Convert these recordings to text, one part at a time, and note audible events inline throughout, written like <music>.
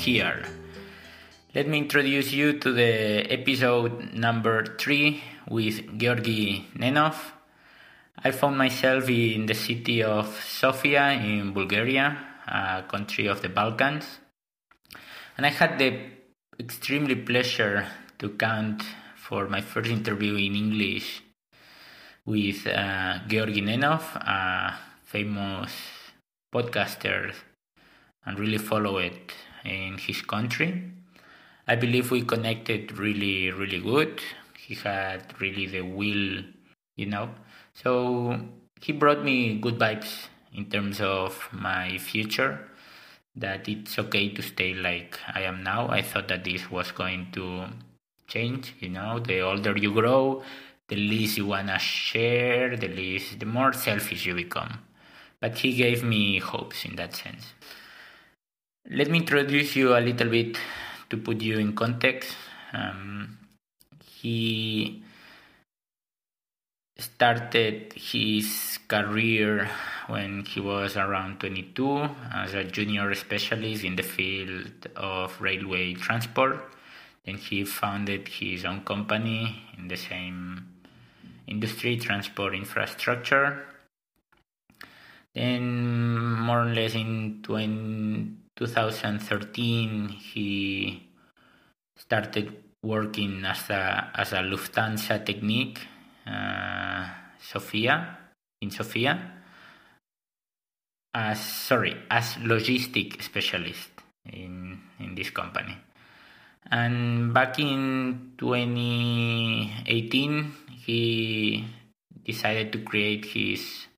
Here. Let me introduce you to the episode number three with Georgi Nenov. I found myself in the city of Sofia in Bulgaria, a country of the Balkans, and I had the extremely pleasure to count for my first interview in English with uh, Georgi Nenov, a famous podcaster, and really follow it in his country. I believe we connected really, really good. He had really the will, you know. So he brought me good vibes in terms of my future. That it's okay to stay like I am now. I thought that this was going to change, you know. The older you grow, the least you wanna share, the least, the more selfish you become. But he gave me hopes in that sense. Let me introduce you a little bit to put you in context. Um, he started his career when he was around 22 as a junior specialist in the field of railway transport. Then he founded his own company in the same industry, transport infrastructure. Then, more or less in 20, 2013, he started working as a as a Lufthansa Technik, uh, Sofia, in Sofia, as sorry as logistic specialist in in this company. And back in 2018, he decided to create his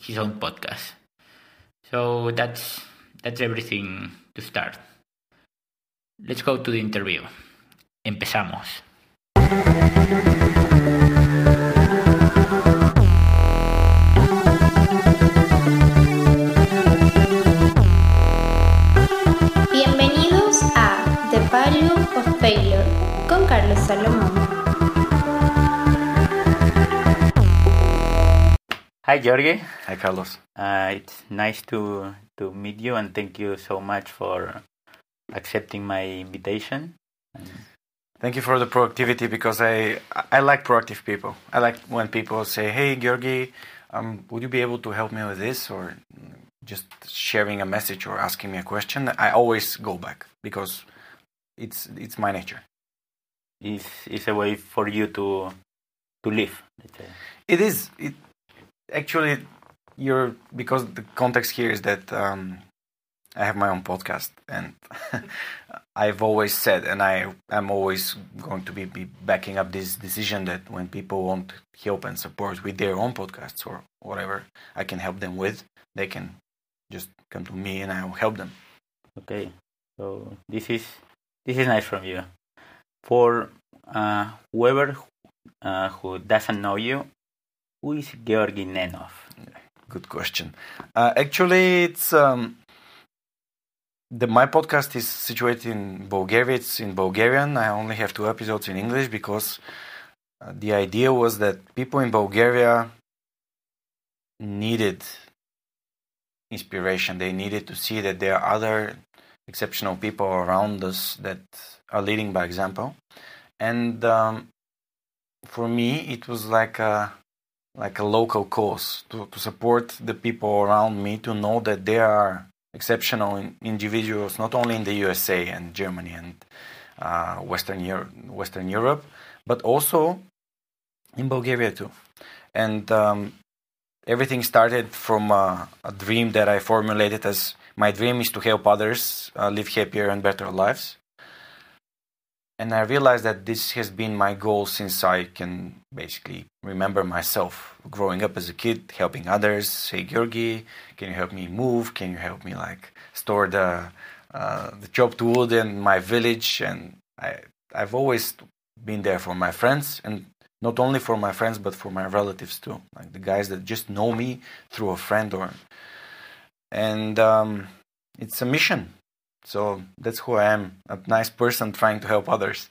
his own podcast. So that's that's everything to start. Let's go to the interview. Empezamos. Bienvenidos a The Value of Failure con Carlos Salomón. Hi, Jorge. Hi, Carlos. Uh, it's nice to to meet you, and thank you so much for accepting my invitation. Thank you for the proactivity because I I like proactive people. I like when people say, "Hey, Georgi, um, would you be able to help me with this?" or just sharing a message or asking me a question. I always go back because it's it's my nature. It's it's a way for you to to live. It is. It actually you're because the context here is that um, I have my own podcast and <laughs> I've always said and I am always going to be, be backing up this decision that when people want help and support with their own podcasts or whatever I can help them with, they can just come to me and I'll help them. Okay, so this is this is nice from you. For uh, whoever uh, who doesn't know you, who is Georgi Nenov? Good question. Uh, actually, it's um, the my podcast is situated in Bulgaria. It's in Bulgarian. I only have two episodes in English because uh, the idea was that people in Bulgaria needed inspiration. They needed to see that there are other exceptional people around us that are leading by example. And um, for me, it was like a like a local cause to, to support the people around me to know that there are exceptional individuals not only in the USA and Germany and uh, Western Europe, Western Europe, but also in Bulgaria too. And um, everything started from a, a, dream that I formulated as my dream is to help others uh, live happier and better lives. And I realized that this has been my goal since I can basically remember myself growing up as a kid, helping others. Say, Georgi, can you help me move? Can you help me like store the uh, the chopped wood in my village? And I I've always been there for my friends, and not only for my friends but for my relatives too, like the guys that just know me through a friend or. And um, it's a mission so that's who I am a nice person trying to help others.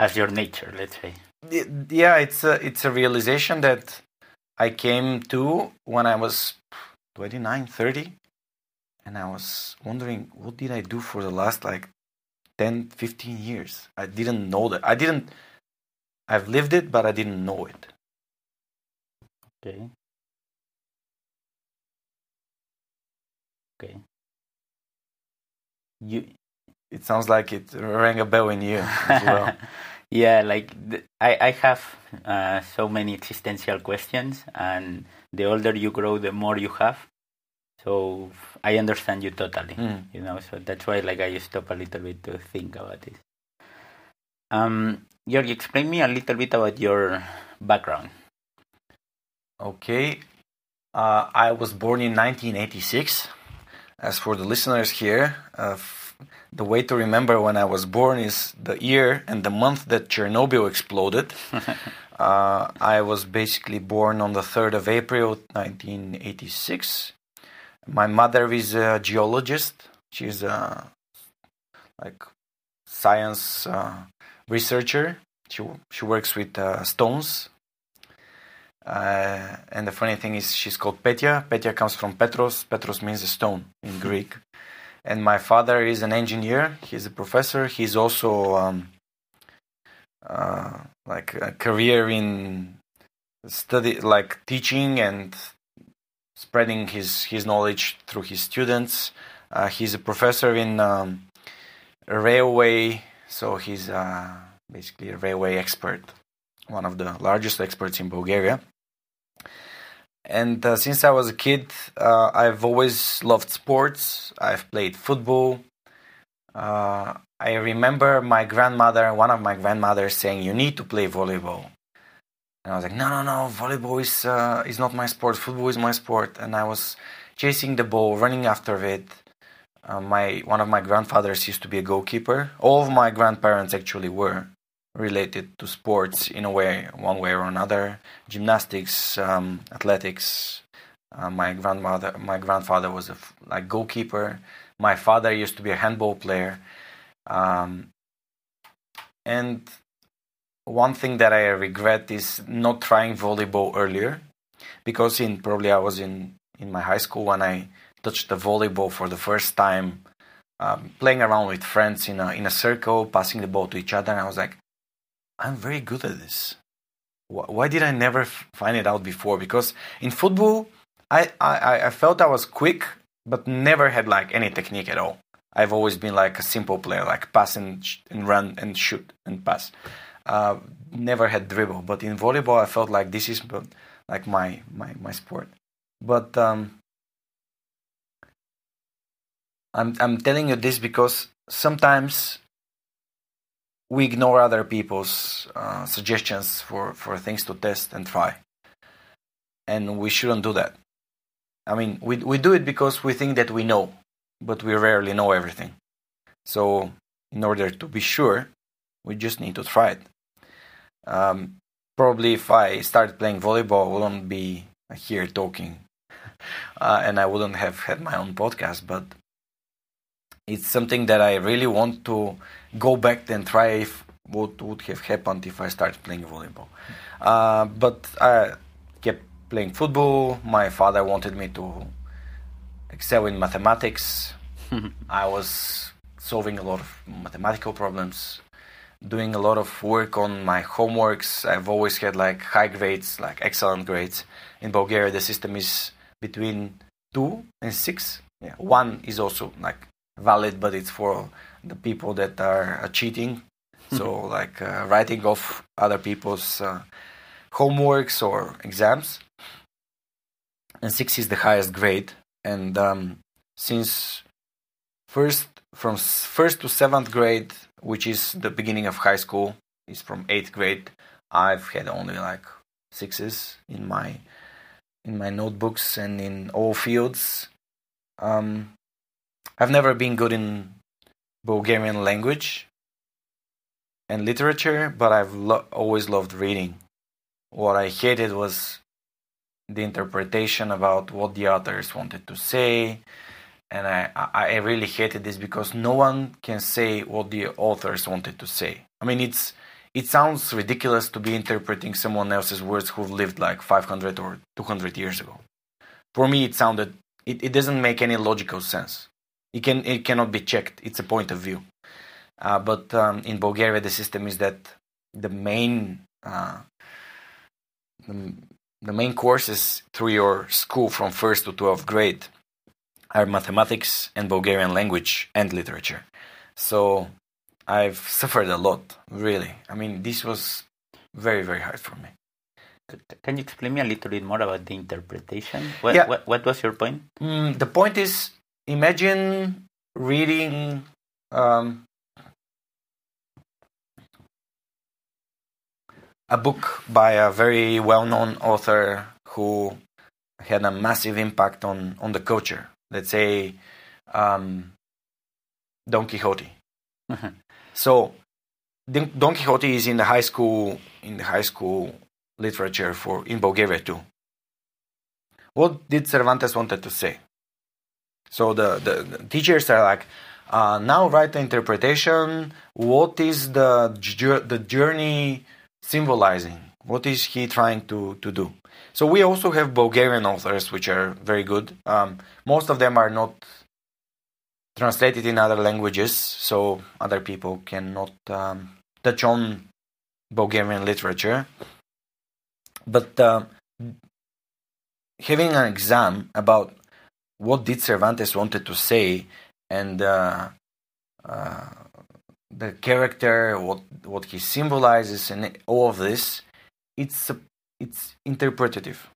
As your nature, let's say. Yeah, it's a, it's a realization that I came to when I was 29, 30. and I was wondering what did I do for the last like 10, 15 years. I didn't know that. I didn't. I've lived it, but I didn't know it. Okay. Okay. You. It sounds like it rang a bell in you as well. <laughs> yeah, like th- I, I have uh, so many existential questions, and the older you grow, the more you have. So I understand you totally, Mm. you know. So that's why, like, I stop a little bit to think about this. Um, Georgi, explain me a little bit about your background. Okay. Uh, I was born in 1986. As for the listeners here, uh, f- the way to remember when I was born is the year and the month that Chernobyl exploded. <laughs> uh, I was basically born on the 3rd of April 1986. My mother is a geologist. She's a like science uh, researcher. She she works with uh, stones uh, and the funny thing is, she's called Petya. Petya comes from Petros. Petros means a stone in Greek. And my father is an engineer. He's a professor. He's also um, uh, like a career in study, like teaching and spreading his his knowledge through his students. Uh, he's a professor in um, railway, so he's uh, basically a railway expert, one of the largest experts in Bulgaria and uh, since I was a kid, uh, I've always loved sports. I've played football. Uh, I remember my grandmother, one of my grandmothers, saying, "You need to play volleyball." And I was like, "No, no, no! Volleyball is uh, is not my sport. Football is my sport." And I was chasing the ball, running after it. Uh, my one of my grandfathers used to be a goalkeeper. All of my grandparents actually were related to sports in a way, one way or another. Gymnastics, um, athletics. Uh, my grandmother, my grandfather was a like goalkeeper. My father used to be a handball player. Um, and one thing that I regret is not trying volleyball earlier, because in probably I was in in my high school when I touched the volleyball for the first time, um, playing around with friends in a in a circle, passing the ball to each other, and I was like, I'm very good at this. Wh- Why did I never find it out before? Because in football, I, I, I felt I was quick, but never had like any technique at all. I've always been like a simple player, like pass and, and run and shoot and pass. Uh, never had dribble, but in volleyball, I felt like this is like my my my sport. But um, I'm I'm telling you this because sometimes we ignore other people's uh, suggestions for, for things to test and try. And we shouldn't do that. I mean, we, we do it because we think that we know, but we rarely know everything. So, in order to be sure, we just need to try it. Um, probably if I started playing volleyball, I wouldn't be here talking. <laughs> Uh, and I wouldn't have had my own podcast, but it's something that I really want to go back and try if what would have happened if I started playing volleyball. Uh, but I kept playing football. My father wanted me to excel in mathematics. <laughs> I was solving a lot of mathematical problems, doing a lot of work on my homeworks. I've always had like high grades, like excellent grades. In Bulgaria, the system is between two and six. Yeah, one is also like valid, but it's for the people that are uh, cheating. <laughs> so, like uh, writing off other people's uh, homeworks or exams. And six is the highest grade. And um, since first from first to seventh grade, which is the beginning of high school, is from eighth grade. I've had only like sixes in my in my notebooks and in all fields. Um, I've never been good in Bulgarian language and literature, but I've lo- always loved reading. What I hated was the interpretation about what the authors wanted to say, and I, I really hated this because no one can say what the authors wanted to say. I mean, it's it sounds ridiculous to be interpreting someone else's words who lived like 500 or 200 years ago. For me, it sounded It, it doesn't make any logical sense. It can it cannot be checked. It's a point of view. Uh, but um, in Bulgaria, the system is that the main uh, the, the main courses through your school from first to 12th grade are mathematics and Bulgarian language and literature. So I've suffered a lot, really. I mean, this was very, very hard for me. Can you explain me a little bit more about the interpretation? What, Yeah. what, what was your point? Mm, the point is, imagine reading um, a book by a very well-known author who had a massive impact on on the culture. Let's say um, Don Quixote. Mhm. So Don Don Quixote is in the high school in the high school literature for in Bulgaria too. What did Cervantes wanted to say? So the, the, the teachers are like, uh, now write the interpretation. What is the the journey symbolizing? What is he trying to, to do? So we also have Bulgarian authors which are very good. Um, most of them are not translated in other languages, so other people cannot um, touch on Bulgarian literature. But uh, having an exam about what did Cervantes wanted to say and uh, uh, the character, what what he symbolizes, and all of this, it's it's interpretative.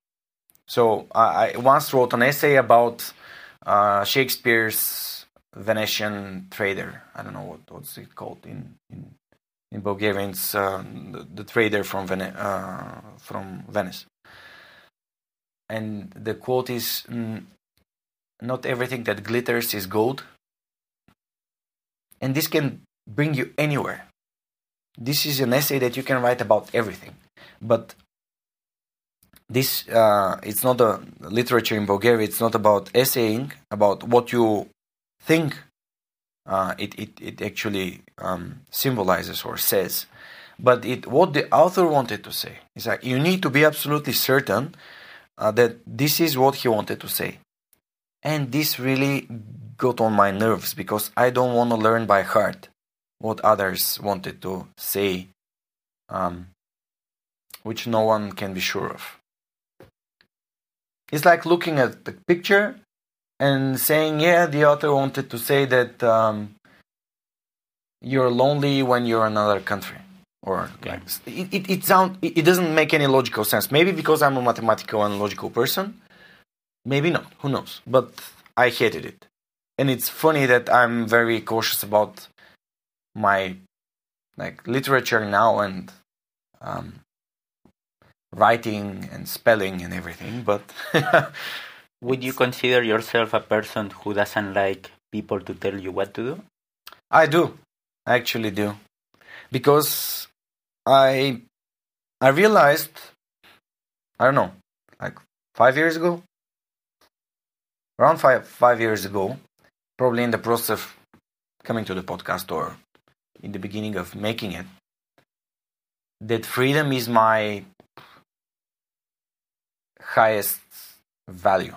So I, I once wrote an essay about uh, Shakespeare's Venetian trader. I don't know what what's it called in in, in Bulgarian. It's uh, the, the trader from Vene- uh, from Venice. And the quote is, "Not everything that glitters is gold." And this can bring you anywhere. This is an essay that you can write about everything, but this uh, it's not a literature in Bulgaria. It's not about essaying about what you think. Uh, it, it it actually um, symbolizes or says, but it what the author wanted to say is that you need to be absolutely certain uh, that this is what he wanted to say, and this really got on my nerves because I don't want to learn by heart what others wanted to say, um, which no one can be sure of. It's like looking at the picture and saying, "Yeah, the author wanted to say that um, you're lonely when you're in another country." Or Okay. like, it, it, it sound it, it doesn't make any logical sense. Maybe because I'm a mathematical and logical person. Maybe not. Who knows? But I hated it, and it's funny that I'm very cautious about my like literature now and um, writing and spelling and everything. But <laughs> Would you consider yourself a person who doesn't like people to tell you what to do? I do, I actually do, because I I realized I don't know, like five years ago, around five five years ago, probably in the process of coming to the podcast or in the beginning of making it, that freedom is my highest value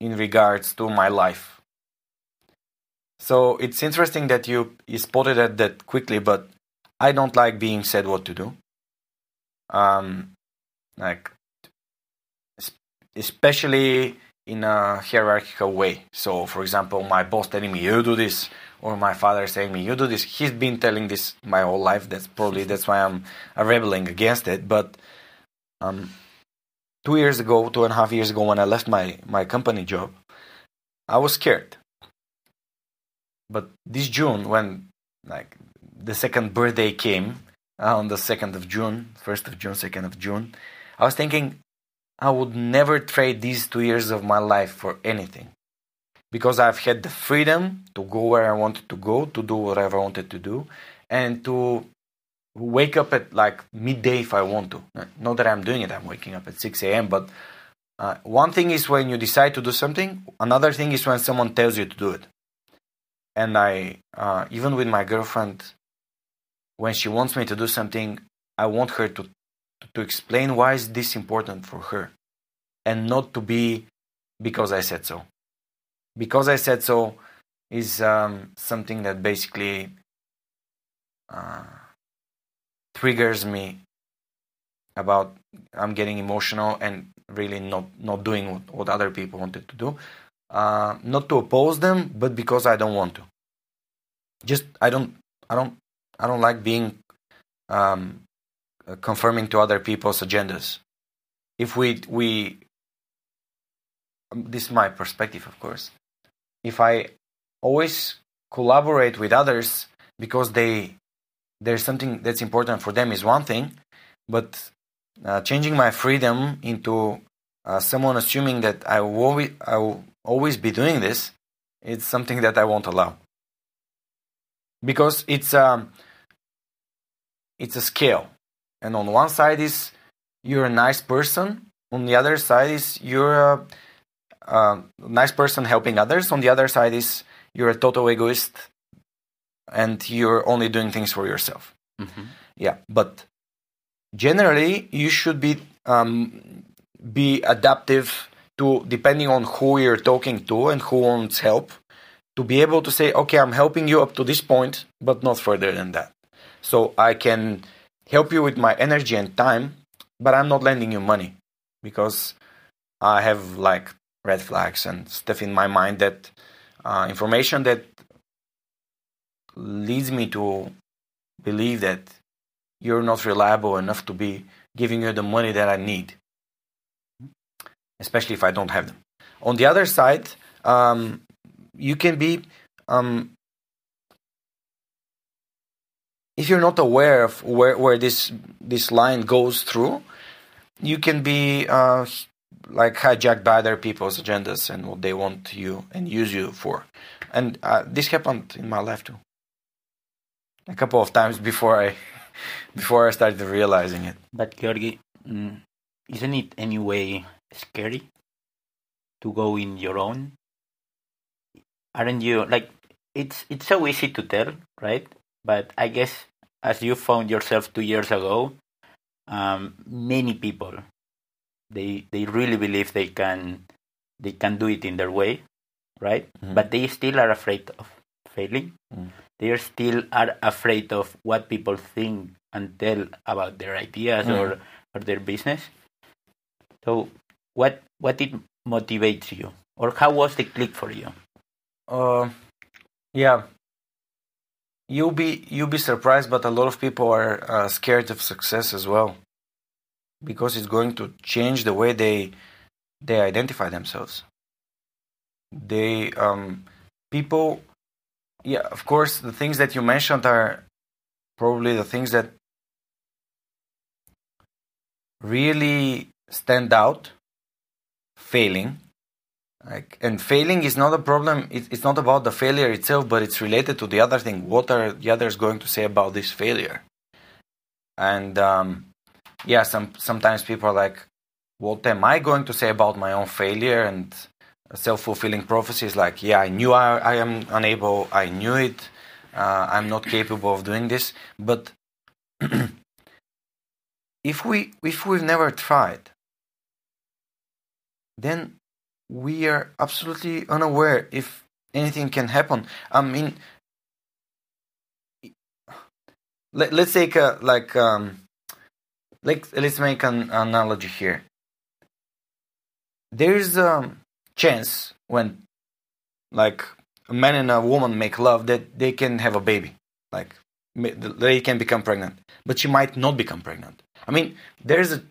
in regards to my life. So it's interesting that you, you spotted that that quickly, but I don't like being said what to do. Um, like, especially in a hierarchical way. So, for example, my boss telling me you do this, or my father saying me you do this. He's been telling this my whole life. That's probably that's why I'm rebelling against it. But um, two years ago, two and a half years ago, when I left my my company job, I was scared. But this June, when like the second birthday came uh, on the second of June, first of June, second of June, I was thinking I would never trade these two years of my life for anything, because I've had the freedom to go where I wanted to go, to do whatever I wanted to do, and to wake up at like midday if I want to. Not that I'm doing it; I'm waking up at six a.m. But uh, one thing is when you decide to do something. Another thing is when someone tells you to do it and I uh, even with my girlfriend, when she wants me to do something, I want her to to explain why is this important for her, and not to be because I said so. Because I said so is um, something that basically uh, triggers me about I'm getting emotional and really not not doing what, what other people wanted to do. Uh, not to oppose them, but because I don't want to. Just I don't I don't I don't like being um, confirming to other people's agendas. If we we um, this is my perspective, of course. If I always collaborate with others because they there's something that's important for them is one thing, but uh, changing my freedom into uh, someone assuming that I will, always, I will always be doing this, it's something that I won't allow. Because it's um, it's a scale, and on one side is you're a nice person, on the other side is you're a, a nice person helping others, on the other side is you're a total egoist and you're only doing things for yourself. Mm-hmm. Yeah, but generally you should be um, be adaptive to depending on who you're talking to and who wants help to be able to say okay i'm helping you up to this point but not further than that so i can help you with my energy and time but i'm not lending you money because i have like red flags and stuff in my mind that uh, information that leads me to believe that you're not reliable enough to be giving you the money that I need, especially if I don't have them. On the other side, um, you can be, um, if you're not aware of where, where this this line goes through, you can be uh, like hijacked by other people's agendas and what they want you and use you for. And uh, this happened in my life too. A couple of times before I <laughs> before I started realizing it. But Georgi, mm, isn't it anyway scary to go in your own? Aren't you like it's it's so easy to tell, right? But I guess as you found yourself two years ago, um, many people they they really believe they can they can do it in their way, right? Mhm. But they still are afraid of failing. Mm. They still are afraid of what people think and tell about their ideas Mm. or, or their business. So what what it motivates you? Or how was the click for you? Uh, yeah. You'll be you'll be surprised, but a lot of people are uh, scared of success as well, because it's going to change the way they they identify themselves. They um, people, yeah, of course, the things that you mentioned are probably the things that really stand out. Failing, like and failing is not a problem. It, it's not about the failure itself but it's related to the other thing. What are the others going to say about this failure? And um, yeah some sometimes people are like what am i going to say about my own failure? And self-fulfilling prophecy is like yeah i knew i, I am unable. I knew it. Uh, i'm not capable of doing this. But <clears throat> if we if we've never tried then we are absolutely unaware if anything can happen. I mean, let, let's take a like um, like let's make an analogy here. There's a chance when like a man and a woman make love that they can have a baby, like they can become pregnant, but she might not become pregnant. I mean, there's a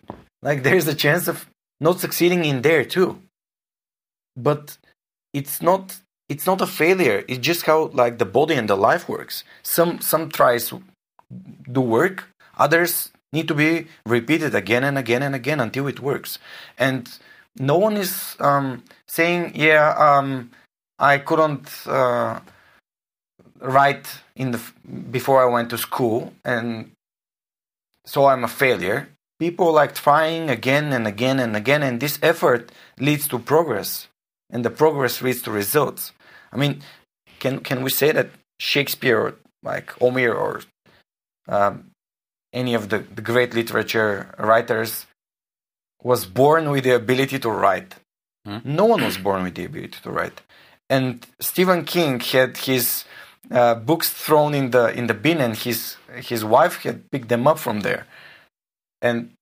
like <laughs> there's a chance of not succeeding in there too but it's not it's not a failure. It's just how like the body and the life works. Some some tries do work. Others need to be repeated again and again and again until it works. And no one is um, saying yeah um, i couldn't uh, write in the before i went to school and so i'm a failure. People like trying again and again and again and this effort leads to progress and the progress leads to results i mean can can we say that shakespeare or like Homer or um, any of the, the great literature writers was born with the ability to write No one was born with the ability to write. And Stephen King had his uh, books thrown in the in the bin, and his his wife had picked them up from there. And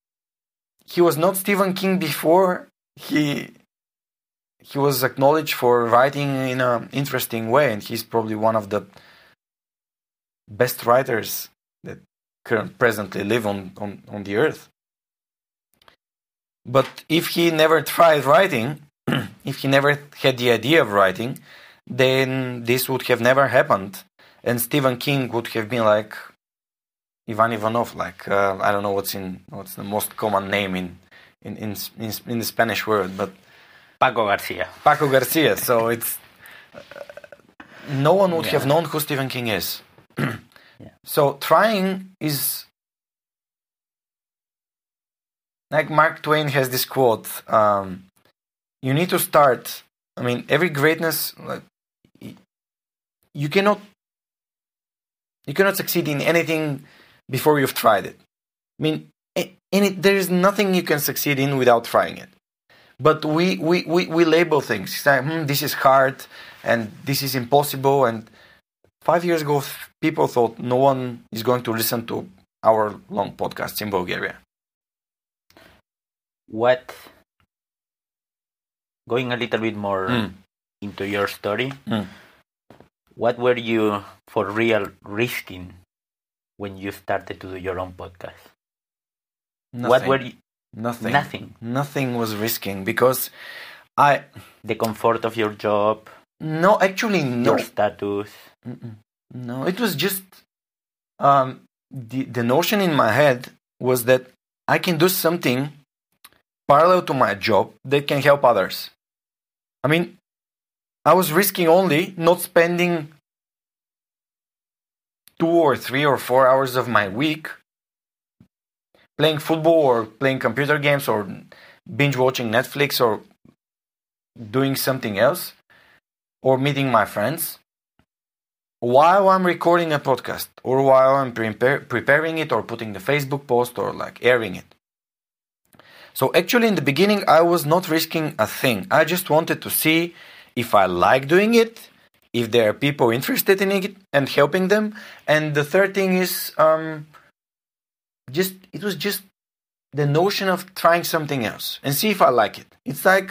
he was not Stephen King before he he was acknowledged for writing in an interesting way, and he's probably one of the best writers that current, presently live on, on, on the earth. But if he never tried writing, <clears throat> if he never had the idea of writing, then this would have never happened. And Stephen King would have been like Ivan Ivanov, like uh, I don't know what's in what's the most common name in in in, in, in the Spanish word, but Paco Garcia. Paco Garcia. So it's uh, no one would Yeah. have known who Stephen King is. <clears throat> Yeah. So trying is like Mark Twain has this quote: um, "You need to start." I mean, every greatness, like you cannot, you cannot succeed in anything before you've tried it. I mean, a- any, there is nothing you can succeed in without trying it but we we, we, we label things It's like, hmm, this is hard and this is impossible and five years ago people thought no one is going to listen to our long podcasts in bulgaria What? Going a little bit more Mm. into your story. Mm. What were you for real risking when you started to do your own podcast? nothing, What were you? Nothing Nothing. nothing was risking because i The comfort of your job, no actually no your status. Mm-mm. No, it was just um, the the notion in my head was that I can do something parallel to my job that can help others. I mean, I was risking only not spending two or three or four hours of my week playing football or playing computer games or binge watching Netflix or doing something else or meeting my friends while I'm recording a podcast or while I'm prepare, preparing it or putting the Facebook post or like airing it. So actually in the beginning I was not risking a thing. I just wanted to see if I like doing it, if there are people interested in it and helping them. And the third thing is um just it was just the notion of trying something else and see if I like it. It's like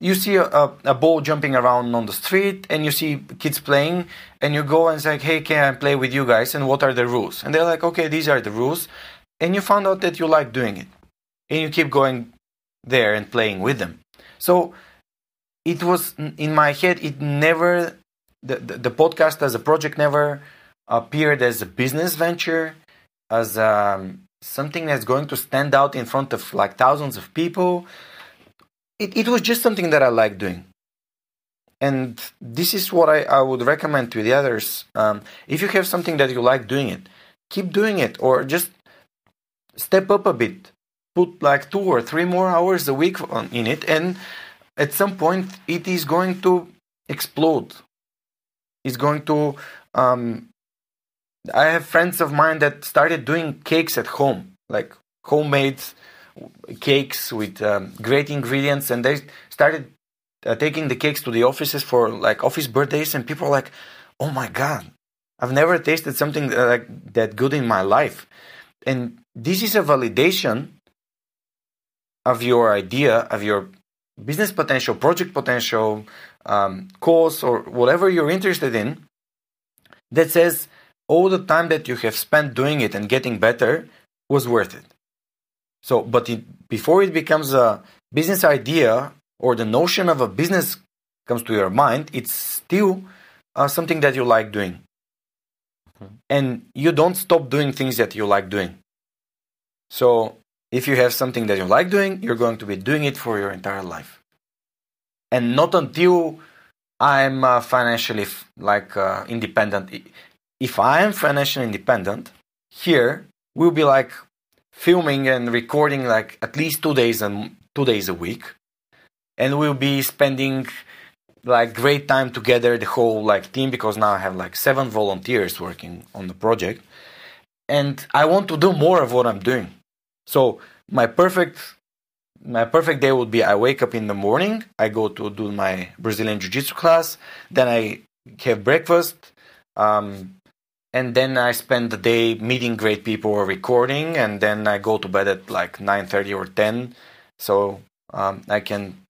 you see a, a, a ball jumping around on the street and you see kids playing and you go and say hey can i play with you guys? And what are the rules? And they're like okay these are the rules. And you found out that you like doing it. And you keep going there and playing with them. So it was in my head it never the, the, the podcast as a project never appeared as a business venture as um, something that's going to stand out in front of like thousands of people it, it was just something that I like doing. And this is what I, I would recommend to the others. Um, if you have something that you like doing it, keep doing it or just step up a bit. Put like two or three more hours a week on, in it, and at some point it is going to explode. It's going to. Um, I have friends of mine that started doing cakes at home, like homemade cakes with um, great ingredients and they started uh, taking the cakes to the offices for like office birthdays and people are like oh my god i've never tasted something uh, like that good in my life. And this is a validation of your idea of your business potential project potential um, cause or whatever you're interested in that says all the time that you have spent doing it and getting better was worth it so, but it, before it becomes a business idea or the notion of a business comes to your mind, it's still uh, something that you like doing. And you don't stop doing things that you like doing. So, if you have something that you like doing, you're going to be doing it for your entire life. And not until I'm uh, financially f- like uh, independent. If I am financially independent, here we'll be like filming and recording like at least two days and two days a week. And we'll be spending like great time together the whole like team because now i have like seven volunteers working on the project. And i want to do more of what i'm doing. So my perfect my perfect day would be I wake up in the morning, I go to do my Brazilian Jiu Jitsu class, then I have breakfast, um, and then I spend the day meeting great people or recording, and then I go to bed at like 9:30 or 10, so um, I can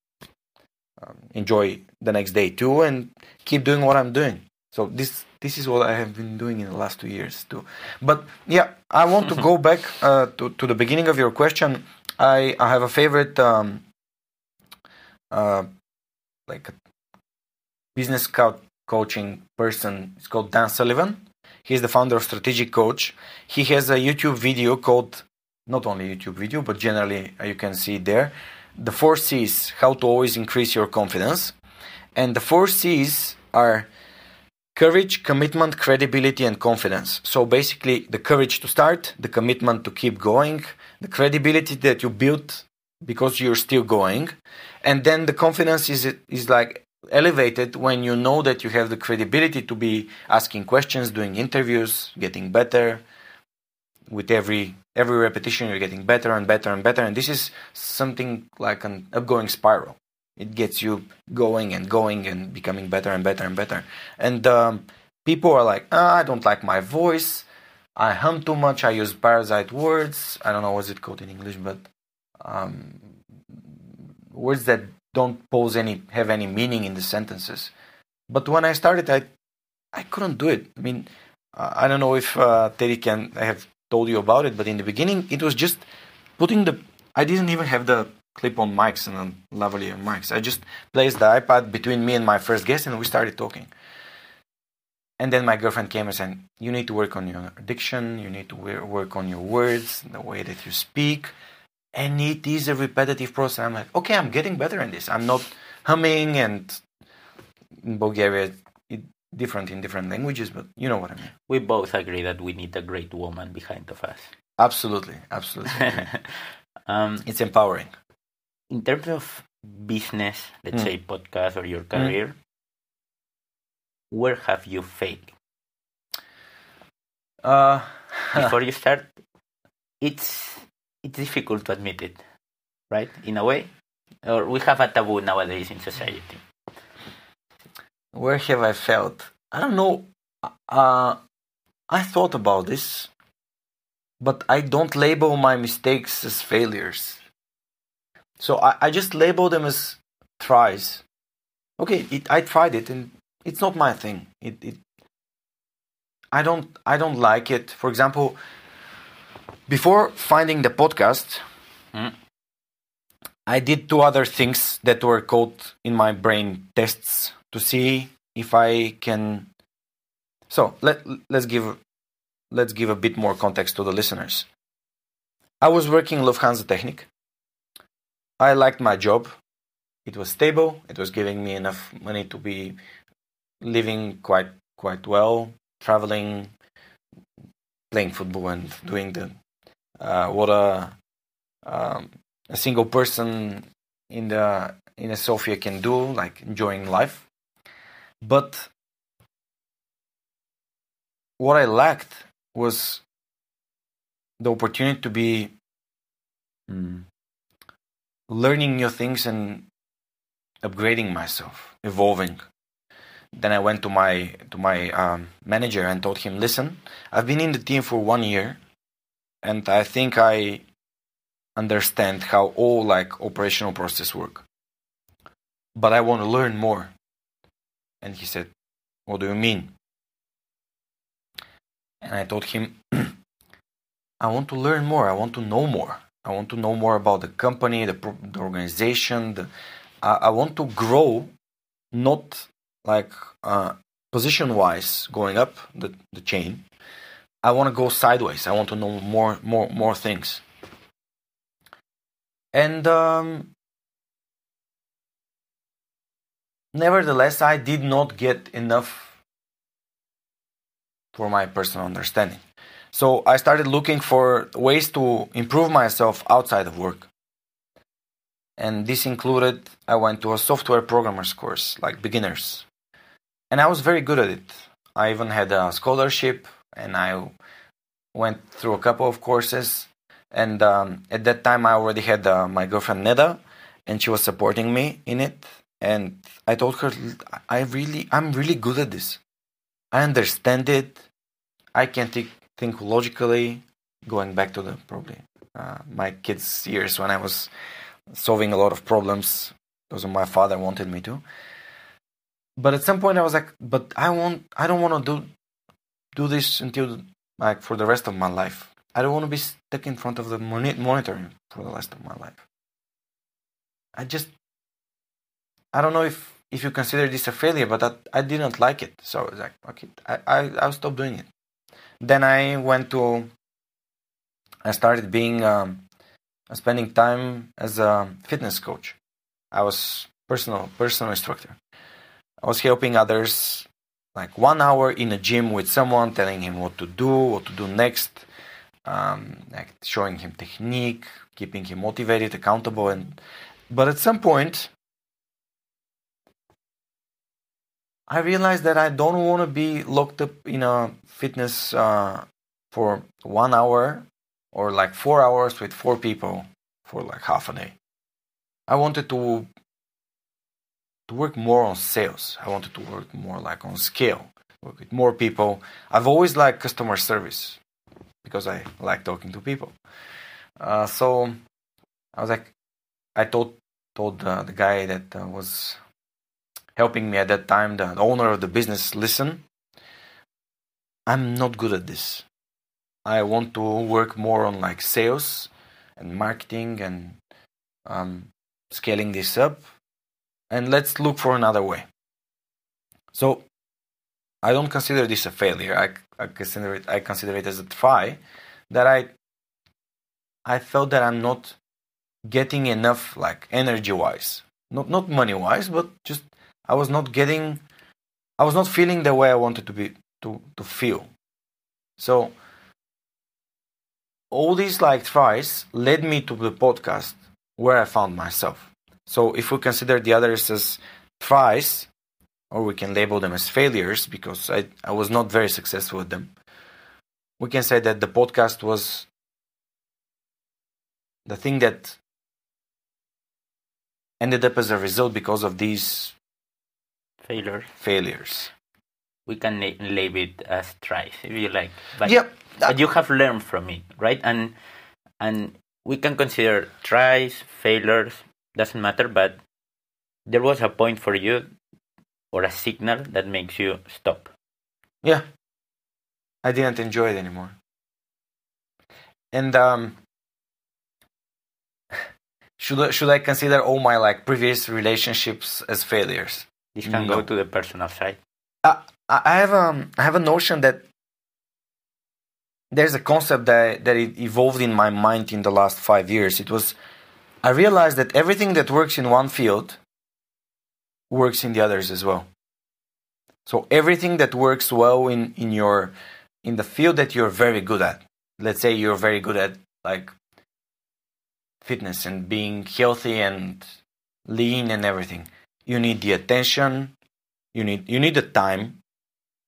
um, enjoy the next day too and keep doing what I'm doing. So this this is what I have been doing in the last two years too. But yeah, I want to go <laughs> back uh, to to the beginning of your question. I I have a favorite um, uh, like a business co- coaching person. It's called Dan Sullivan. He's the founder of Strategic Coach. He has a YouTube video called not only YouTube video, but generally uh, you can see there the four C's how to always increase your confidence. And the four C's are courage, commitment, credibility, and confidence. So basically, the courage to start, the commitment to keep going, the credibility that you built because you're still going, and then the confidence is is like elevated when you know that you have the credibility to be asking questions, doing interviews, getting better. With every every repetition, you're getting better and better and better, and this is something like an upgoing spiral. It gets you going and going and becoming better and better and better. And um, people are like oh, i don't like my voice. I hum too much. I use parasite words. I don't know what's it called in english? But um, words that don't pose any have any meaning in the sentences but when i started i i couldn't do it i mean uh, i don't know if uh, teddy can i have told you about it but in the beginning it was just putting the i didn't even have the clip-on mics and lavalier mics. I just placed the iPad between me and my first guest, and we started talking. And then my girlfriend came and said, "You need to work on your diction. You need to work on your words, the way that you speak." And it is a repetitive process. I'm like, okay, I'm getting better in this. I'm not humming, and in Bulgaria, it different in different languages, but you know what I mean. We both agree that we need a great woman behind of us. Absolutely, absolutely. <laughs> um, it's empowering in terms of business, let's mm. say podcast or your career, mm. where have you failed? Uh, <laughs> Before you start, it's it's difficult to admit it, right? In a way, or we have a taboo nowadays in society. Where have I failed? I don't know. Uh, I thought about this, but I don't label my mistakes as failures. So I, I just label them as tries. Okay, it, I tried it and it's not my thing. It, it I don't I don't like it. For example, before finding the podcast, mm. I did two other things that were called in my brain tests to see if I can. So let let's give let's give a bit more context to the listeners. I was working Lufthansa Technik, I liked my job. It was stable. It was giving me enough money to be living quite quite well, traveling, playing football, and doing the uh, what a um, a single person in the in a Sofia can do, like enjoying life. But what I lacked was the opportunity to be mm, learning new things and upgrading myself, evolving. Then I went to my to my um, manager and told him, "Listen, I've been in the team for one year, and I think I understand how all like operational process work, but I want to learn more." And he said, "What do you mean?" And I told him, <clears throat> "I want to learn more. I want to know more." I want to know more about the company, the, the organization. The, I, I, want to grow, not like uh, position wise going up the, the chain. I want to go sideways. I want to know more, more, more things. And um, nevertheless, I did not get enough for my personal understanding. So I started looking for ways to improve myself outside of work. And this included I went to a software programmers course, like beginners. And I was very good at it. I even had a scholarship and I went through a couple of courses And um, at that time, I already had uh, my girlfriend Neda, and she was supporting me in it. And I told her, I really, I'm really good at this. I understand it. I can think, think logically. Going back to the probably uh, my kids' years when I was solving a lot of problems because my father wanted me to. But at some point, I was like, but I want, I don't want to do do this until like for the rest of my life. I don't want to be stuck in front of the monitor for the rest of my life. I just, I don't know if if you consider this a failure, but I, I didn't like it, so I was like, okay, I, I I'll stop doing it. Then I went to, I started being, um, spending time as a fitness coach. I was personal personal instructor. I was helping others like one hour in a gym with someone, telling him what to do, what to do next, um, like showing him technique, keeping him motivated, accountable, and but at some point, I realized that I don't want to be locked up in a fitness uh, for one hour or like four hours with four people for like half a day. I wanted to to work more on sales. I wanted to work more like on scale, work with more people. I've always liked customer service because I like talking to people. Uh, so I was like, I told told uh, the guy that uh, was helping me at that time, the owner of the business, listen, I'm not good at this. I want to work more on like sales and marketing and um, scaling this up and let's look for another way. So I don't consider this a failure. I, I consider it I consider it as a try that I I felt that I'm not getting enough like energy wise. Not not money wise, but just I was not getting I was not feeling the way I wanted to be to, to feel. So all these like tries led me to the podcast where I found myself. So if we consider the others as tries, or we can label them as failures because I, I was not very successful with them, we can say that the podcast was the thing that ended up as a result because of these failures. Failures. We can label it as tries if you like. But, yep. but you have learned from it, right? And and we can consider tries, failures, doesn't matter, but there was a point for you or a signal that makes you stop. Yeah. I didn't enjoy it anymore. And um should I, should I consider all my like previous relationships as failures? This can no. go to the personal side. Uh, I have um I have a notion that there's a concept that that it evolved in my mind in the last five years. It was I realized that everything that works in one field works in the others as well. So everything that works well in, in your in the field that you're very good at. Let's say you're very good at like fitness and being healthy and lean and everything. You need the attention, you need you need the time,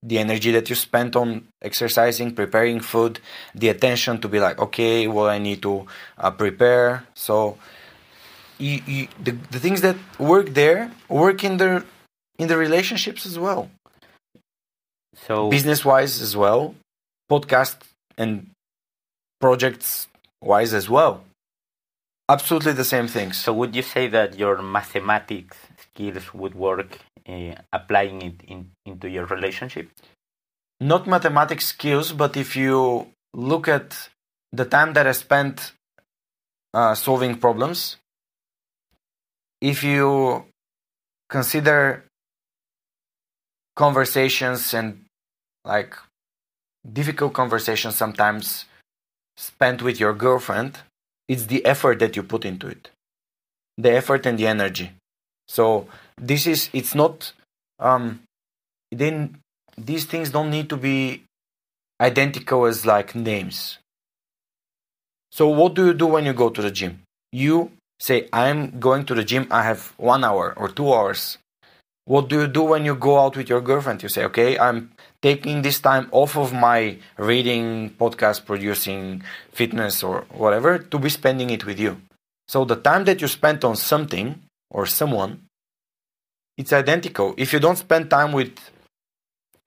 the energy that you spent on exercising, preparing food, the attention to be like, okay, well I need to uh, prepare. So you, you, the, the things that work there work in the in the relationships as well. So business wise as well. Podcast and projects wise as well. Absolutely the same things. So would you say that your mathematics skills would work uh, applying it in, into your relationship? Not mathematics skills but if you look at the time that i spent uh, solving problems if you consider conversations and like difficult conversations sometimes spent with your girlfriend, it's the effort that you put into it, the effort and the energy. So this is it's not um then these things don't need to be identical as like names. So what do you do when you go to the gym? You say i'm going to the gym i have one hour or two hours What do you do when you go out with your girlfriend? You say, okay, I'm taking this time off of my reading, podcast producing, fitness, or whatever to be spending it with you. So the time that you spent on something or someone, it's identical. If you don't spend time with,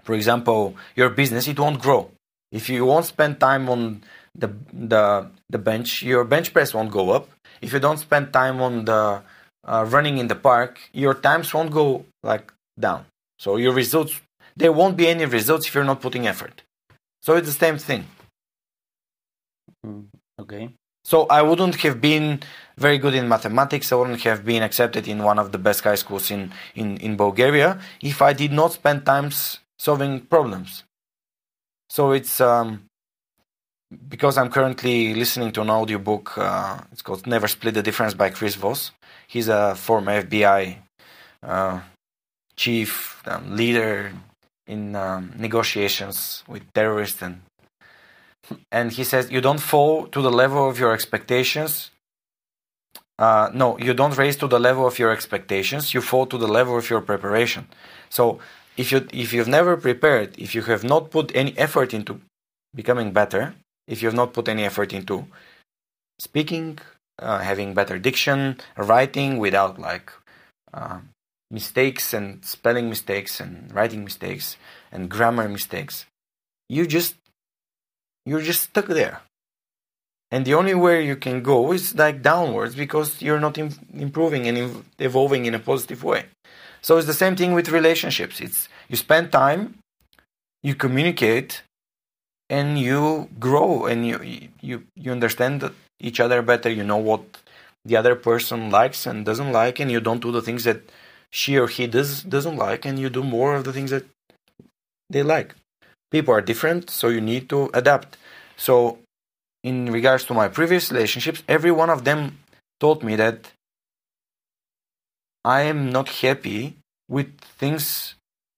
for example, your business, it won't grow. If you won't spend time on the the the bench, your bench press won't go up. If you don't spend time on the uh, running in the park, your times won't go like down. So your results, there won't be any results if you're not putting effort. So it's the same thing. Mm, okay. So I wouldn't have been very good in mathematics. I wouldn't have been accepted in one of the best high schools in, in, in Bulgaria if I did not spend times solving problems. So it's um, because I'm currently listening to an audiobook. Uh, it's called Never Split the Difference by Chris Voss. He's a former FBI uh, chief um, leader in um, negotiations with terrorists and and he says you don't fall to the level of your expectations uh, no you don't raise to the level of your expectations you fall to the level of your preparation so if you if you've never prepared if you have not put any effort into becoming better if you have not put any effort into speaking uh, having better diction writing without like uh, mistakes and spelling mistakes and writing mistakes and grammar mistakes you just you're just stuck there. And the only way you can go is like downwards because you're not Im- improving and evolving in a positive way. So it's the same thing with relationships. It's you spend time you communicate and you grow and you you you understand each other better. You know what the other person likes and doesn't like and you don't do the things that she or he does doesn't like and you do more of the things that they like. People are different so you need to adapt. So in regards to my previous relationships every one of them told me that i am not happy with things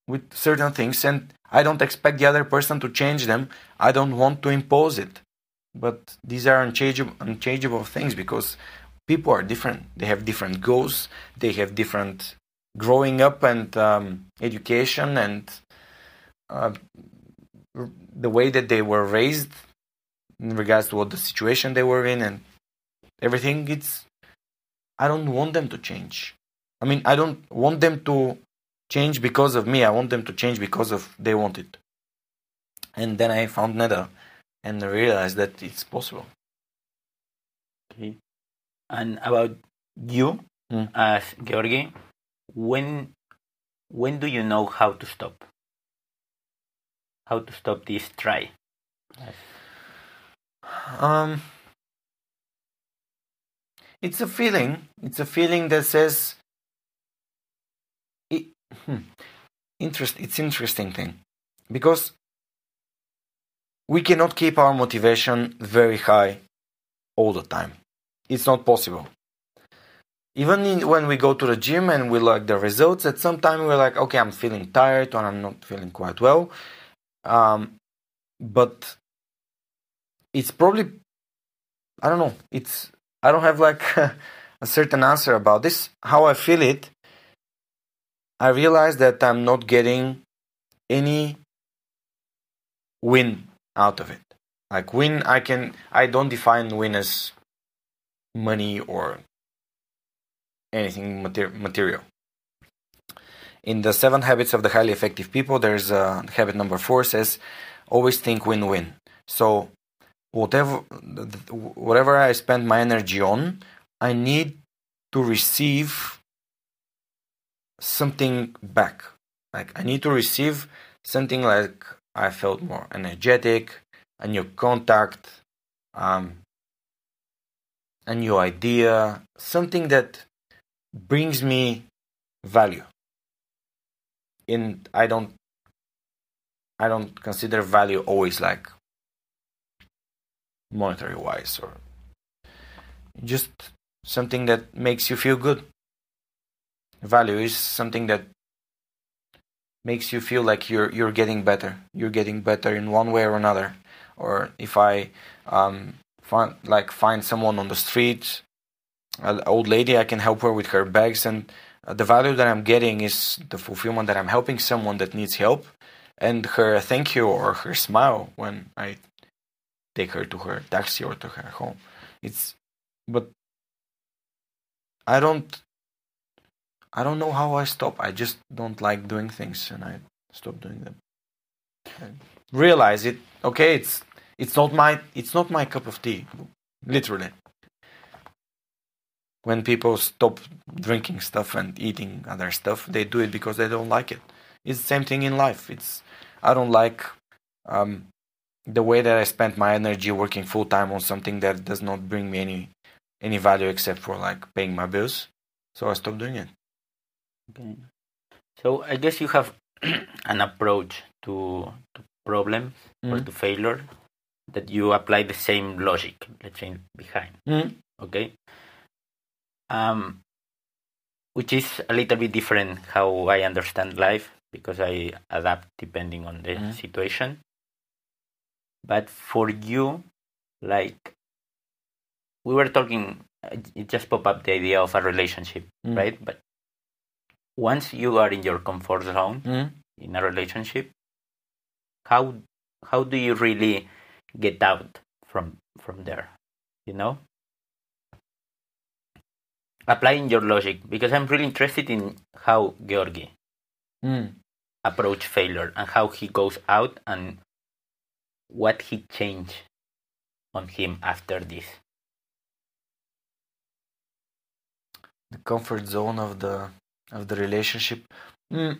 with certain things and i don't expect the other person to change them. I don't want to impose it. But these are unchangeable, unchangeable things because people are different. They have different goals. They have different growing up and um, education and uh, the way that they were raised in regards to what the situation they were in and everything. It's i don't want them to change. I mean i don't want them to change because of me. I want them to change because of they want it. And then i found neda and realized that it's possible. Okay. And about you Mm. as georgi when when do you know how to stop? How to stop this try? Um, it's a feeling. It's a feeling that says, hmm, interest. It's interesting thing because we cannot keep our motivation very high all the time. It's not possible. Even in, when we go to the gym and we like the results, at some time we're like, okay, I'm feeling tired or I'm not feeling quite well. Um, but it's probably i don't know it's i don't have like <laughs> a certain answer about this how i feel it i realize that i'm not getting any win out of it. Like win i can i don't define win as money or anything mater- material. In the seven habits of the highly effective people there's a habit number four says always think win-win. So whatever whatever I spend my energy on, I need to receive something back. Like I need to receive something like I felt more energetic, a new contact, um, a new idea, something that brings me value. And I don't I don't consider value always like monetary wise or just something that makes you feel good value is something that makes you feel like you're you're getting better you're getting better in one way or another or if i um find like find someone on the street an old lady i can help her with her bags and uh, the value that I'm getting is the fulfillment that I'm helping someone that needs help, and her thank you or her smile when I take her to her taxi or to her home. It's, but I don't. I don't know how I stop. I just don't like doing things, and I stop doing them. I realize it. Okay, it's it's not my it's not my cup of tea, literally. When people stop drinking stuff and eating other stuff, they do it because they don't like it. It's the same thing in life. It's I don't like um, the way that I spend my energy working full time on something that does not bring me any any value except for like paying my bills. So I stopped doing it. Okay. So I guess you have <clears throat> an approach to, to problems or Mm. to failure that you apply the same logic, let's say, behind. Mm. Okay. Um, which is a little bit different how I understand life because I adapt depending on the Mhm. situation. But for you, like we were talking, it just popped up the idea of a relationship, Mm. right? But once you are in your comfort zone Mm. in a relationship, how how do you really get out from from there? You know, applying your logic because I'm really interested in how Georgi Mm. approach failure and how he goes out and what he changed on him after this. the comfort zone of the of the relationship. Mm.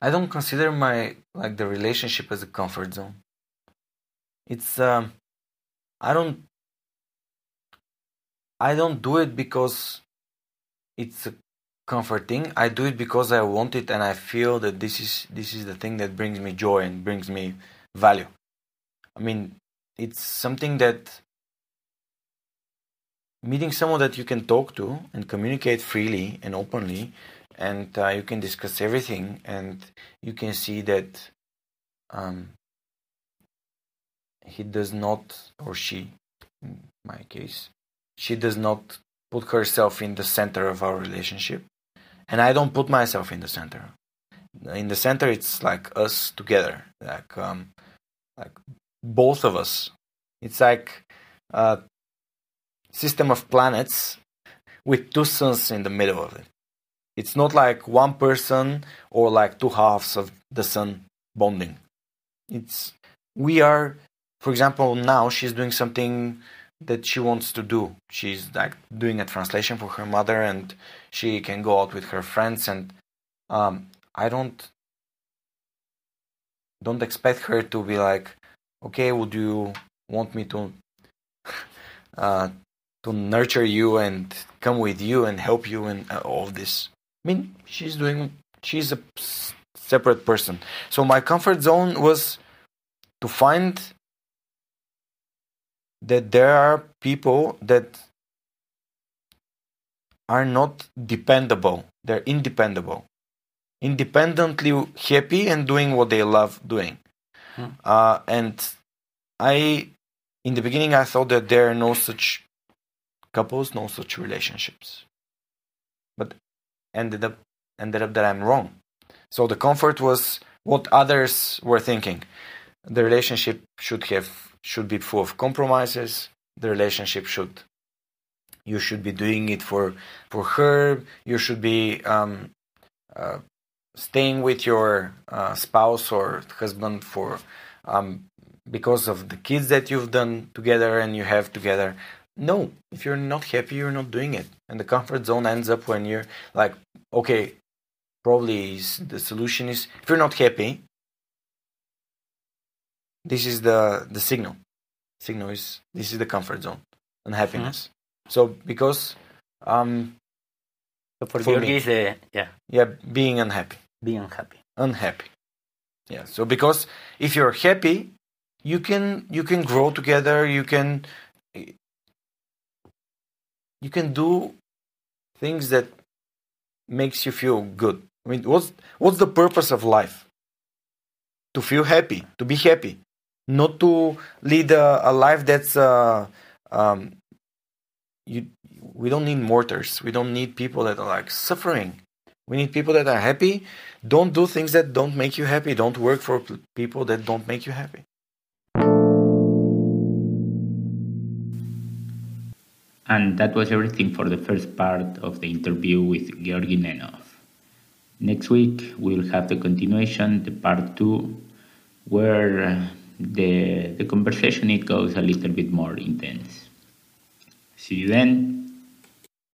I don't consider my like the relationship as a comfort zone. It's um, I don't I don't do it because it's a comforting. I do it because I want it and I feel that this is this is the thing that brings me joy and brings me value. I mean, it's something that meeting someone that you can talk to and communicate freely and openly, and uh, you can discuss everything, and you can see that um, he does not, or she, in my case, she does not put herself in the center of our relationship, and I don't put myself in the center. In the center, it's like us together, like um, like both of us. It's like a system of planets with two suns in the middle of it. It's not like one person or like two halves of the sun bonding. It's we are, for example, now she's doing something that she wants to do. She's like doing a translation for her mother, and she can go out with her friends. And um, I don't don't expect her to be like, okay, would you want me to <laughs> uh, to nurture you and come with you and help you in uh, all this? I mean, she's doing. She's a separate person. So my comfort zone was to find that there are people that are not dependable. They're independable, independently happy and doing what they love doing. Uh, and I, in the beginning, I thought that there are no such couples, no such relationships. But ended up ended up that I'm wrong. So the comfort was what others were thinking. The relationship should have should be full of compromises. The relationship should you should be doing it for for her. You should be um, uh, staying with your uh, spouse or husband for um, because of the kids that you've done together and you have together. No, if you're not happy, you're not doing it. And the comfort zone ends up when you're like, okay, probably is, the solution is if you're not happy, this is the the signal. Signal is this is the comfort zone, unhappiness. So because um So for, For me. is the yeah yeah, being unhappy, being unhappy. unhappy. Yeah. So because if you're happy, you can you can grow together. You can you can do things that makes you feel good. I mean, what's what's the purpose of life? To feel happy, to be happy. not to lead a, a life that's uh, um, you. We don't need mortars. We don't need people that are like suffering. We need people that are happy. Don't do things that don't make you happy. Don't work for people that don't make you happy. And that was everything for the first part of the interview with Georgi Nenov. Next week, we'll have the continuation, the part two, where uh, the, the conversation it goes a little bit more intense. See you then.